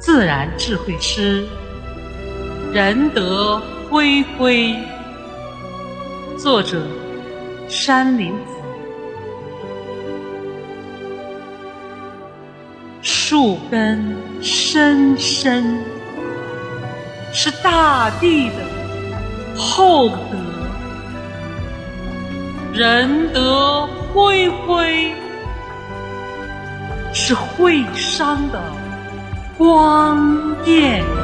自然智慧诗，仁德恢恢。作者：山林子。树根深深，是大地的厚德；仁德恢恢，是会商的。光焰。